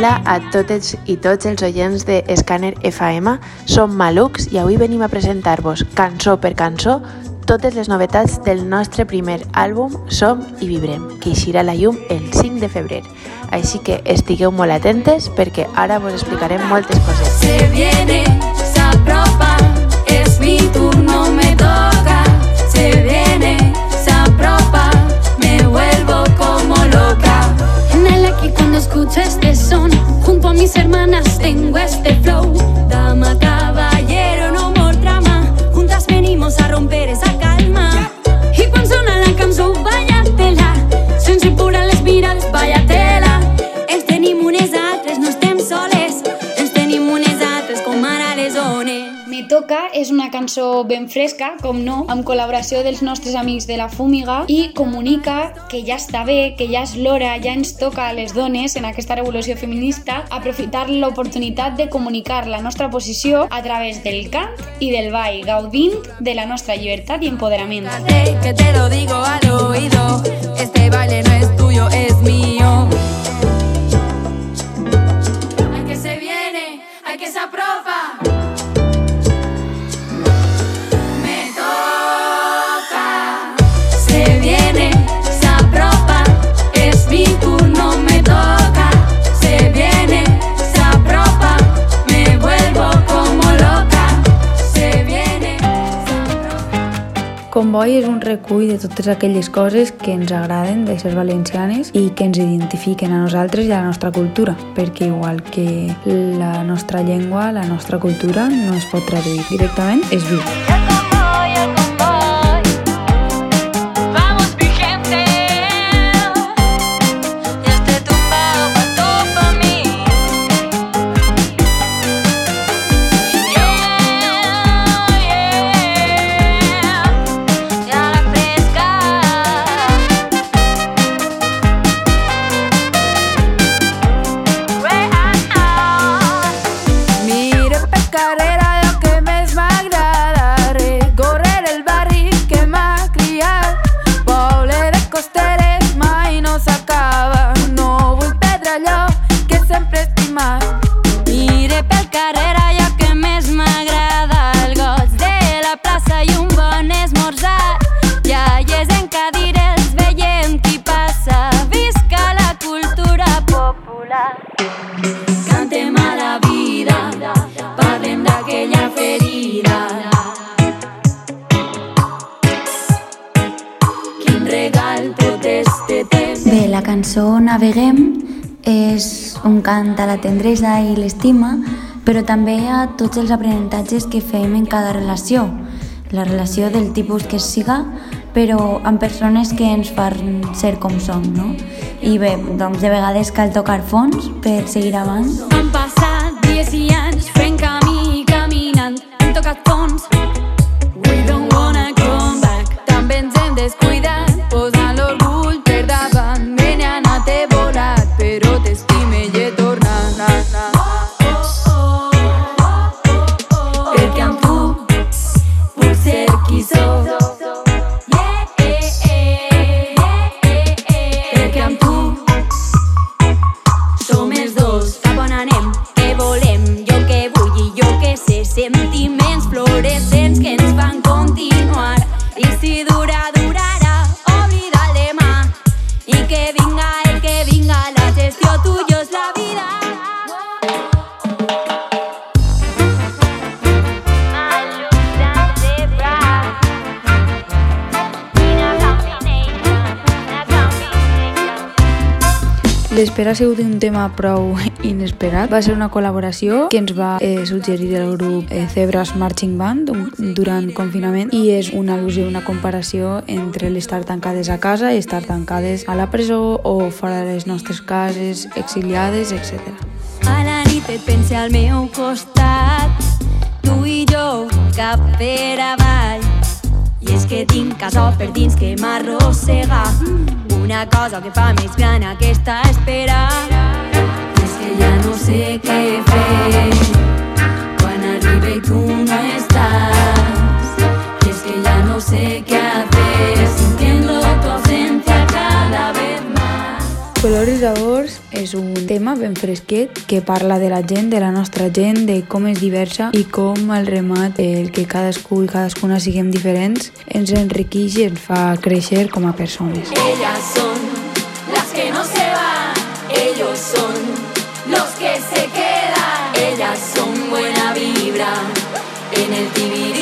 Hola a totes i tots els oients de Scanner FM. Som Malux i avui venim a presentar-vos, cançó per cançó, totes les novetats del nostre primer àlbum Som i Vibrem, que eixirà la llum el 5 de febrer. Així que estigueu molt atentes perquè ara vos explicarem moltes coses. Se viene, se és una cançó ben fresca, com no, amb col·laboració dels nostres amics de la Fúmiga i comunica que ja està bé, que ja és l'hora, ja ens toca a les dones en aquesta revolució feminista aprofitar l'oportunitat de comunicar la nostra posició a través del cant i del ball, gaudint de la nostra llibertat i empoderament. Que te lo digo al oído. Convoi és un recull de totes aquelles coses que ens agraden de ser valencianes i que ens identifiquen a nosaltres i a la nostra cultura, perquè igual que la nostra llengua, la nostra cultura no es pot traduir directament, és viu. Cançó Naveguem és un cant a la tendresa i l'estima, però també a tots els aprenentatges que fem en cada relació. La relació del tipus que siga, però amb persones que ens fan ser com som, no? I bé, doncs de vegades cal tocar fons per seguir avant. Han passat dies i anys fent camí L'espera ha sigut un tema prou inesperat. Va ser una col·laboració que ens va eh, suggerir el grup eh, Zebras Marching Band durant confinament i és una al·lusió, una comparació entre l'estar tancades a casa i estar tancades a la presó o fora de les nostres cases, exiliades, etc. A la nit et pense al meu costat Tu i jo, cap per avall I és que tinc casa per dins que m'arrossega Una cosa que fa més gran aquesta espera I és que ja no sé què fer Quan arribe i tu no estàs I és que ja no sé què hacer. Sintiendo tu ausencia cada vez más. Color i sabors és un tema ben fresquet que parla de la gent, de la nostra gent, de com és diversa i com el remat, el que cadascú i cadascuna siguem diferents, ens enriqueix i ens fa créixer com a persones. Ellas son las que no se van, ellos son los que se quedan. Ellas son buena vibra en el tibirí,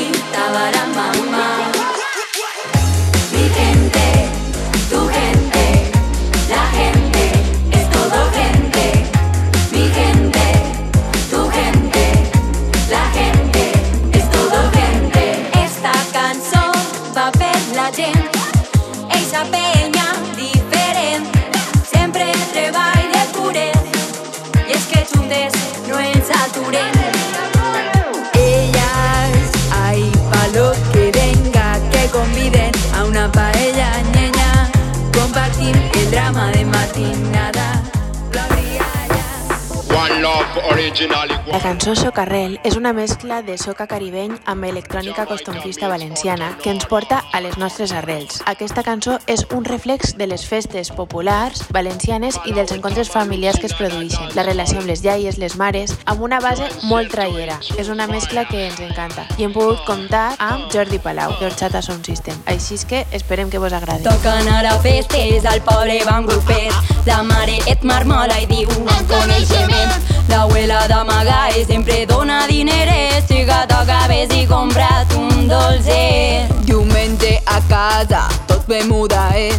La cançó Socarrel és una mescla de soca caribeny amb electrònica costumfista valenciana que ens porta a les nostres arrels. Aquesta cançó és un reflex de les festes populars valencianes i dels encontres familiars que es produeixen, la relació amb les iaies, les mares, amb una base molt traiera. És una mescla que ens encanta i hem pogut comptar amb Jordi Palau, d'Orxata Sound System. Així és que esperem que vos agradi. Toquen ara festes, al poble van grupet. La mare et marmola i diu un coneixement. L'abuela d'amagar i sempre dona diners. Xica, toca ves i compra't un dolcet. Diumenge a casa, tot ve muda, eh?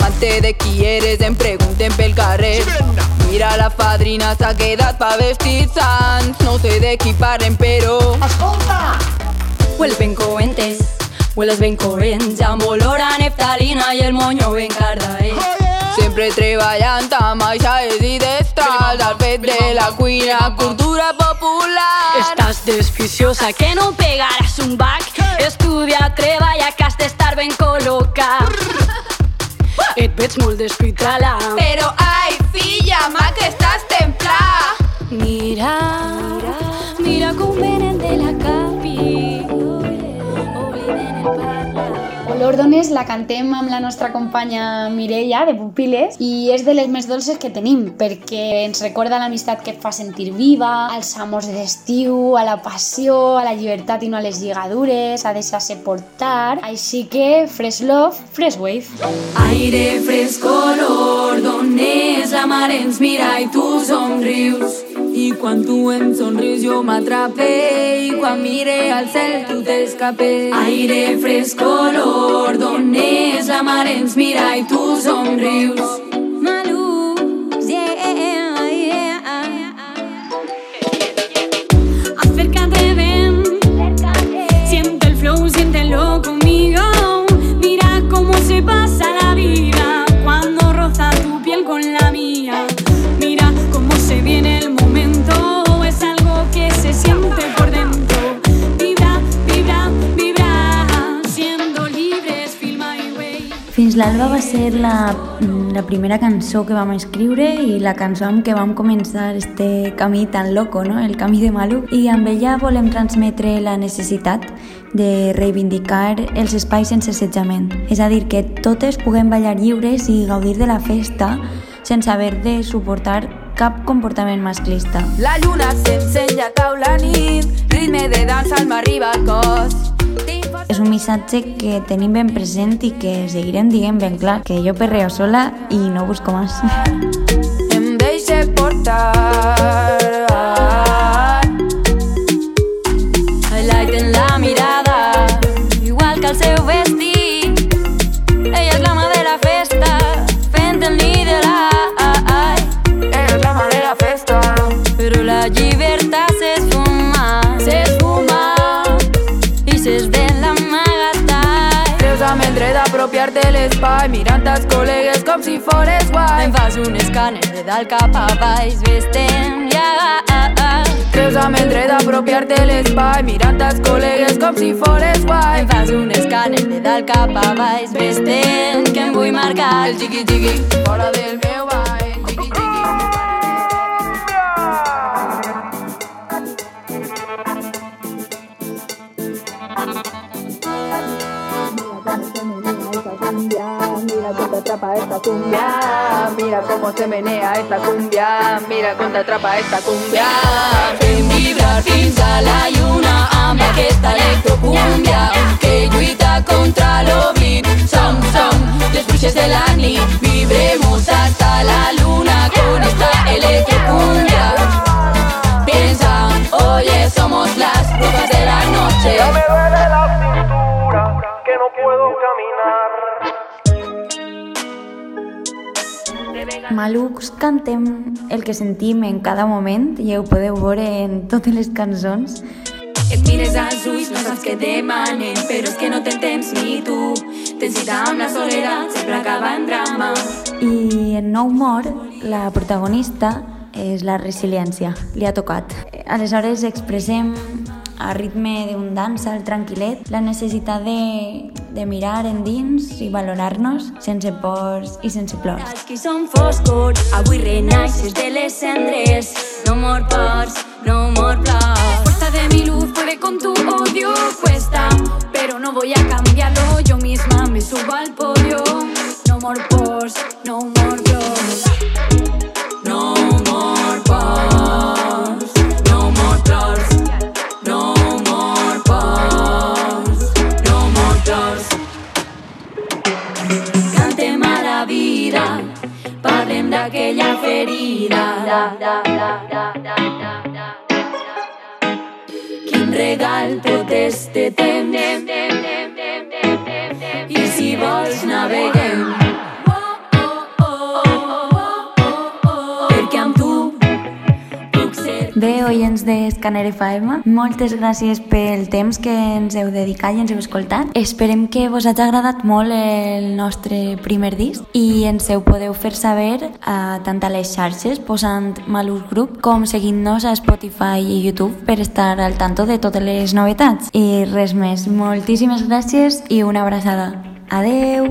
Mante de qui eres, em pregunten pel carrer. Mira, la fadrina s'ha quedat pa vestits sants. No sé de qui parlen, però... Ben coentes, hueles ben corrents, amb olor a neftalina i el moño ben cardaet. Sempre treballant amb aixaes i destrals al fet de la cuina, cultura popular. Estàs desficiosa, que no pegaràs un bac. Estudia, treballa, que has d'estar ben col·locat. Et veig molt despitrala. Però, ai, filla, ma, que estàs templada. Mira parlar. Olor d'ones la cantem amb la nostra companya Mireia, de Pupiles, i és de les més dolces que tenim, perquè ens recorda l'amistat que et fa sentir viva, als amors de l'estiu, a la passió, a la llibertat i no a les lligadures, a deixar-se portar. Així que, fresh love, fresh wave. Aire fresc, olor, d'on és la mar ens mira i tu somrius. I quan tu em somrius jo m'atrapé i quan mire al cel tu t'escapé. Aire fresc, olor, d'on és la mar ens mira i tu somrius. L'alba va ser la, la primera cançó que vam escriure i la cançó amb què vam començar este camí tan loco, no? el camí de Malu. I amb ella volem transmetre la necessitat de reivindicar els espais sense assetjament. És a dir, que totes puguem ballar lliures i gaudir de la festa sense haver de suportar cap comportament masclista. La lluna s'ensenya cau la nit, ritme de dansa al m'arriba al cos. És un missatge que tenim ben present i que seguirem dient ben clar, que jo perreo sola i no busco més. Em deixe portar. D'apropiar-te l'espai, mirant els col·legues com si fores guai. Em fas un escàner de dalt cap a baix, vestem ja. Creus amb el dret d'apropiar-te l'espai, mirant els col·legues com si fores guai. Em fas un escàner de dalt cap a baix, vestem que em vull marcar. El xiqui-xiqui, fora del meu ball. Xiqui-xiqui. Mira, atrapa esta cumbia. Mira cómo se menea esta cumbia. Mira cómo te atrapa esta cumbia. Fem vibrar fins a la lluna amb aquesta electrocumbia que lluita contra l'oblit. Som, som les bruixes de la. Vibremos hasta la luna con esta electrocumbia. Malucs cantem el que sentim en cada moment i ho podeu veure en totes les cançons. Et mires als ulls, no saps què demanen, però és que no tens temps ni tu. Tens cita amb la soledat, sempre acaba en drama. I en No Humor, la protagonista és la resiliència, li ha tocat. Aleshores expressem a ritme d'un dansal tranquil·let la necessitat de, de mirar endins i valorar-nos sense pors i sense plors. Els qui són foscor, avui renaixes de les cendres. No mor pors, no mor plors. Fuerza de mi luz puede con tu odio, cuesta, pero no voy a cambiarlo. Yo misma me subo al podio. No more pors, no more plors. D'aquella ferida. Quin regal tot este temps. I si vols naveguem. Bé, oients d'Escaner FM, moltes gràcies pel temps que ens heu dedicat i ens heu escoltat. Esperem que vos hagi agradat molt el nostre primer disc i ens ho podeu fer saber a tant a les xarxes posant Malus Group com seguint-nos a Spotify i YouTube per estar al tanto de totes les novetats. I res més, moltíssimes gràcies i una abraçada. Adeu!